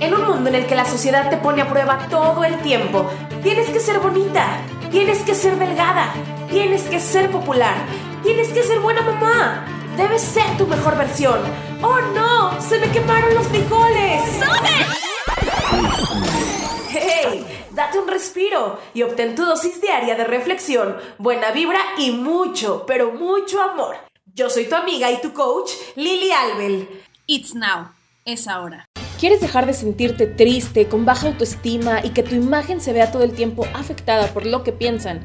En un mundo en el que la sociedad te pone a prueba todo el tiempo, tienes que ser bonita, tienes que ser delgada, tienes que ser popular, tienes que ser buena mamá, debes ser tu mejor versión. ¡Oh no! ¡Se me quemaron los frijoles! ¡Hey! Date un respiro y obtén tu dosis diaria de reflexión, buena vibra y mucho, pero mucho amor. Yo soy tu amiga y tu coach, Lily Albel. It's now. Es ahora. ¿Quieres dejar de sentirte triste, con baja autoestima y que tu imagen se vea todo el tiempo afectada por lo que piensan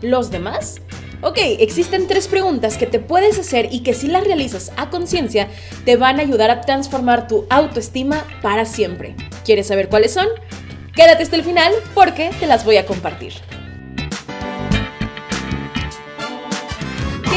los demás? Ok, existen tres preguntas que te puedes hacer y que si las realizas a conciencia te van a ayudar a transformar tu autoestima para siempre. ¿Quieres saber cuáles son? Quédate hasta el final porque te las voy a compartir.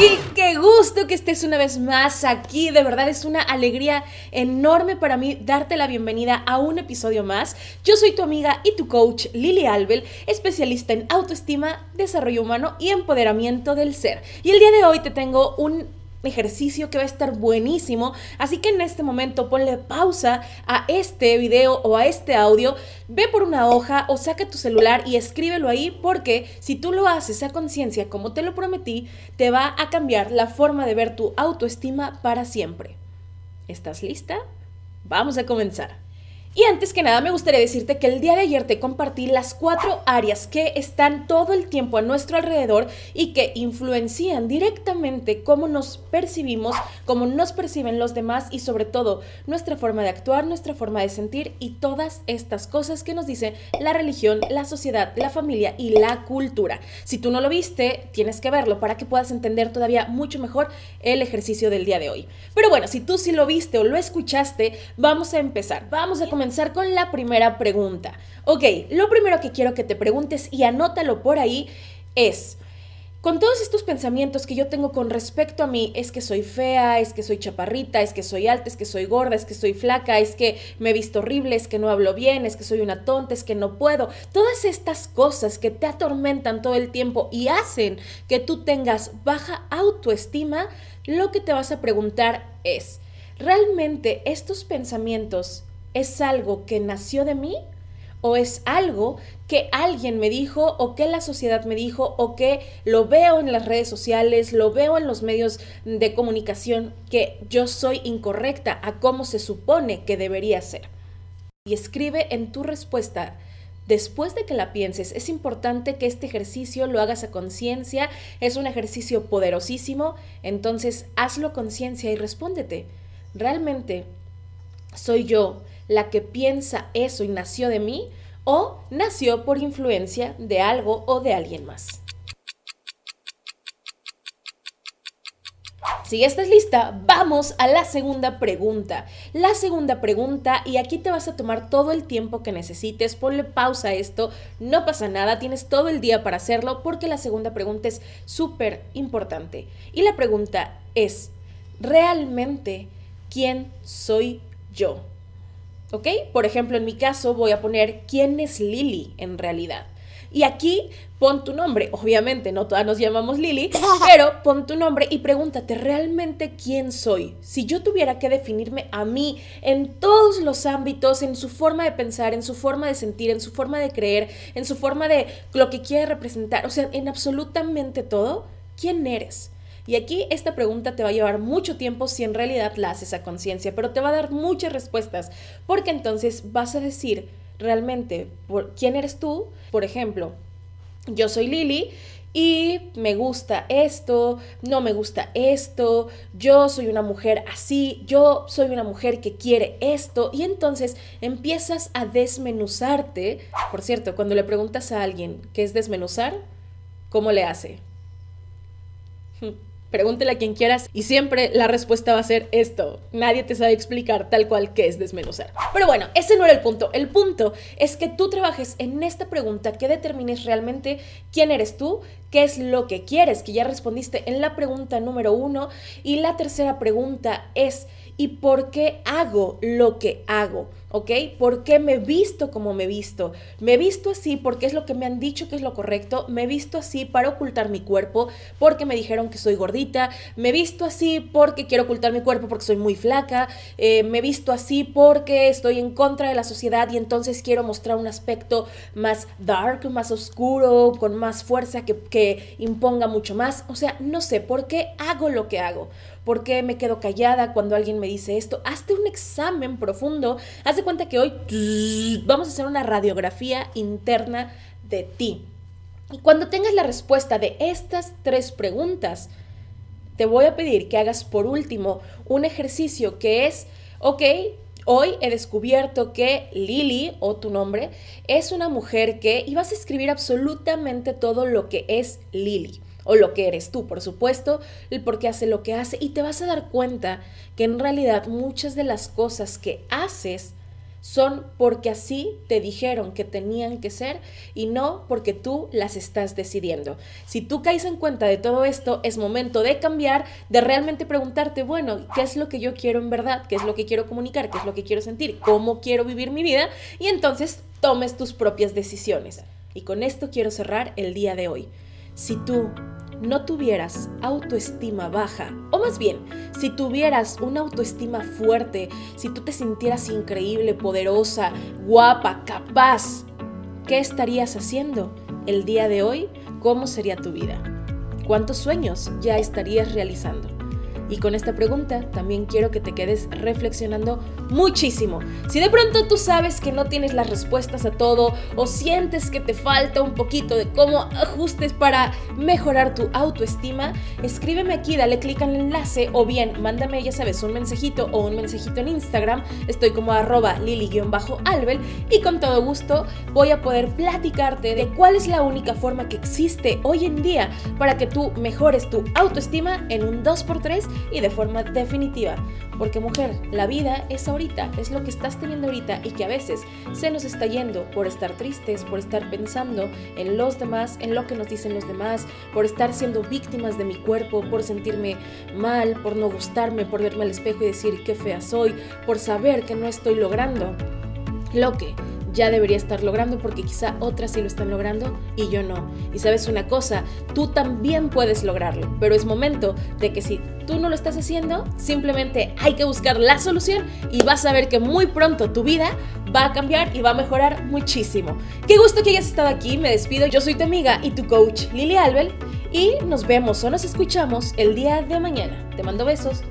Y gusto que estés una vez más aquí. De verdad es una alegría enorme para mí darte la bienvenida a un episodio más. Yo soy tu amiga y tu coach Lily Albel, especialista en autoestima, desarrollo humano y empoderamiento del ser. Y el día de hoy te tengo un ejercicio que va a estar buenísimo. Así que en este momento ponle pausa a este video o a este audio, ve por una hoja o saca tu celular y escríbelo ahí porque si tú lo haces a conciencia como te lo prometí, te va a cambiar la forma de ver tu autoestima para siempre. ¿Estás lista? Vamos a comenzar. Y antes que nada me gustaría decirte que el día de ayer te compartí las cuatro áreas que están todo el tiempo a nuestro alrededor y que influencian directamente cómo nos percibimos, cómo nos perciben los demás y sobre todo nuestra forma de actuar, nuestra forma de sentir y todas estas cosas que nos dice la religión, la sociedad, la familia y la cultura. Si tú no lo viste, tienes que verlo para que puedas entender todavía mucho mejor el ejercicio del día de hoy. Pero bueno, si tú sí lo viste o lo escuchaste, vamos a empezar. Vamos a comenzar comenzar con la primera pregunta. Ok, lo primero que quiero que te preguntes y anótalo por ahí es, con todos estos pensamientos que yo tengo con respecto a mí, es que soy fea, es que soy chaparrita, es que soy alta, es que soy gorda, es que soy flaca, es que me he visto horrible, es que no hablo bien, es que soy una tonta, es que no puedo. Todas estas cosas que te atormentan todo el tiempo y hacen que tú tengas baja autoestima, lo que te vas a preguntar es, ¿realmente estos pensamientos ¿Es algo que nació de mí? ¿O es algo que alguien me dijo o que la sociedad me dijo o que lo veo en las redes sociales, lo veo en los medios de comunicación, que yo soy incorrecta a cómo se supone que debería ser? Y escribe en tu respuesta después de que la pienses, es importante que este ejercicio lo hagas a conciencia, es un ejercicio poderosísimo, entonces hazlo conciencia y respóndete. ¿Realmente soy yo la que piensa eso y nació de mí o nació por influencia de algo o de alguien más. Si estás lista, vamos a la segunda pregunta. La segunda pregunta, y aquí te vas a tomar todo el tiempo que necesites, ponle pausa a esto, no pasa nada, tienes todo el día para hacerlo porque la segunda pregunta es súper importante. Y la pregunta es, ¿realmente quién soy yo? ¿Ok? Por ejemplo, en mi caso voy a poner quién es Lily en realidad. Y aquí pon tu nombre. Obviamente, no todas nos llamamos Lily, pero pon tu nombre y pregúntate realmente quién soy. Si yo tuviera que definirme a mí en todos los ámbitos, en su forma de pensar, en su forma de sentir, en su forma de creer, en su forma de lo que quiere representar, o sea, en absolutamente todo, ¿quién eres? Y aquí esta pregunta te va a llevar mucho tiempo si en realidad la haces a conciencia, pero te va a dar muchas respuestas, porque entonces vas a decir realmente por quién eres tú. Por ejemplo, yo soy Lili y me gusta esto, no me gusta esto, yo soy una mujer así, yo soy una mujer que quiere esto y entonces empiezas a desmenuzarte. Por cierto, cuando le preguntas a alguien qué es desmenuzar, ¿cómo le hace? Pregúntele a quien quieras y siempre la respuesta va a ser esto. Nadie te sabe explicar tal cual que es desmenuzar. Pero bueno, ese no era el punto. El punto es que tú trabajes en esta pregunta, que determines realmente quién eres tú, qué es lo que quieres, que ya respondiste en la pregunta número uno. Y la tercera pregunta es, y por qué hago lo que hago. ¿ok? ¿Por qué me visto como me visto? Me visto así porque es lo que me han dicho que es lo correcto, me visto así para ocultar mi cuerpo porque me dijeron que soy gordita, me visto así porque quiero ocultar mi cuerpo porque soy muy flaca, eh, me visto así porque estoy en contra de la sociedad y entonces quiero mostrar un aspecto más dark, más oscuro, con más fuerza, que, que imponga mucho más. O sea, no sé, ¿por qué hago lo que hago? ¿Por qué me quedo callada cuando alguien me dice esto? Hazte un examen profundo. Haz de cuenta que hoy vamos a hacer una radiografía interna de ti. Y cuando tengas la respuesta de estas tres preguntas, te voy a pedir que hagas por último un ejercicio que es, ok, Hoy he descubierto que Lily, o tu nombre, es una mujer que, y vas a escribir absolutamente todo lo que es Lily o lo que eres tú, por supuesto, el por qué hace lo que hace y te vas a dar cuenta que en realidad muchas de las cosas que haces son porque así te dijeron que tenían que ser y no porque tú las estás decidiendo. Si tú caes en cuenta de todo esto, es momento de cambiar, de realmente preguntarte, bueno, ¿qué es lo que yo quiero en verdad? ¿Qué es lo que quiero comunicar? ¿Qué es lo que quiero sentir? ¿Cómo quiero vivir mi vida? Y entonces tomes tus propias decisiones. Y con esto quiero cerrar el día de hoy. Si tú no tuvieras autoestima baja, o más bien, si tuvieras una autoestima fuerte, si tú te sintieras increíble, poderosa, guapa, capaz, ¿qué estarías haciendo el día de hoy? ¿Cómo sería tu vida? ¿Cuántos sueños ya estarías realizando? Y con esta pregunta también quiero que te quedes reflexionando muchísimo. Si de pronto tú sabes que no tienes las respuestas a todo o sientes que te falta un poquito de cómo ajustes para mejorar tu autoestima, escríbeme aquí, dale clic al enlace o bien mándame, ya sabes, un mensajito o un mensajito en Instagram. Estoy como arroba lili-albel y con todo gusto voy a poder platicarte de cuál es la única forma que existe hoy en día para que tú mejores tu autoestima en un 2x3 y de forma definitiva. Porque mujer, la vida es ahorita, es lo que estás teniendo ahorita y que a veces se nos está yendo por estar tristes, por estar pensando en los demás, en lo que nos dicen los demás, por estar siendo víctimas de mi cuerpo, por sentirme mal, por no gustarme, por verme al espejo y decir qué fea soy, por saber que no estoy logrando lo que ya debería estar logrando porque quizá otras sí lo están logrando y yo no. Y sabes una cosa, tú también puedes lograrlo, pero es momento de que si tú no lo estás haciendo, simplemente hay que buscar la solución y vas a ver que muy pronto tu vida va a cambiar y va a mejorar muchísimo. Qué gusto que hayas estado aquí, me despido, yo soy tu amiga y tu coach Lili Albel y nos vemos o nos escuchamos el día de mañana. Te mando besos.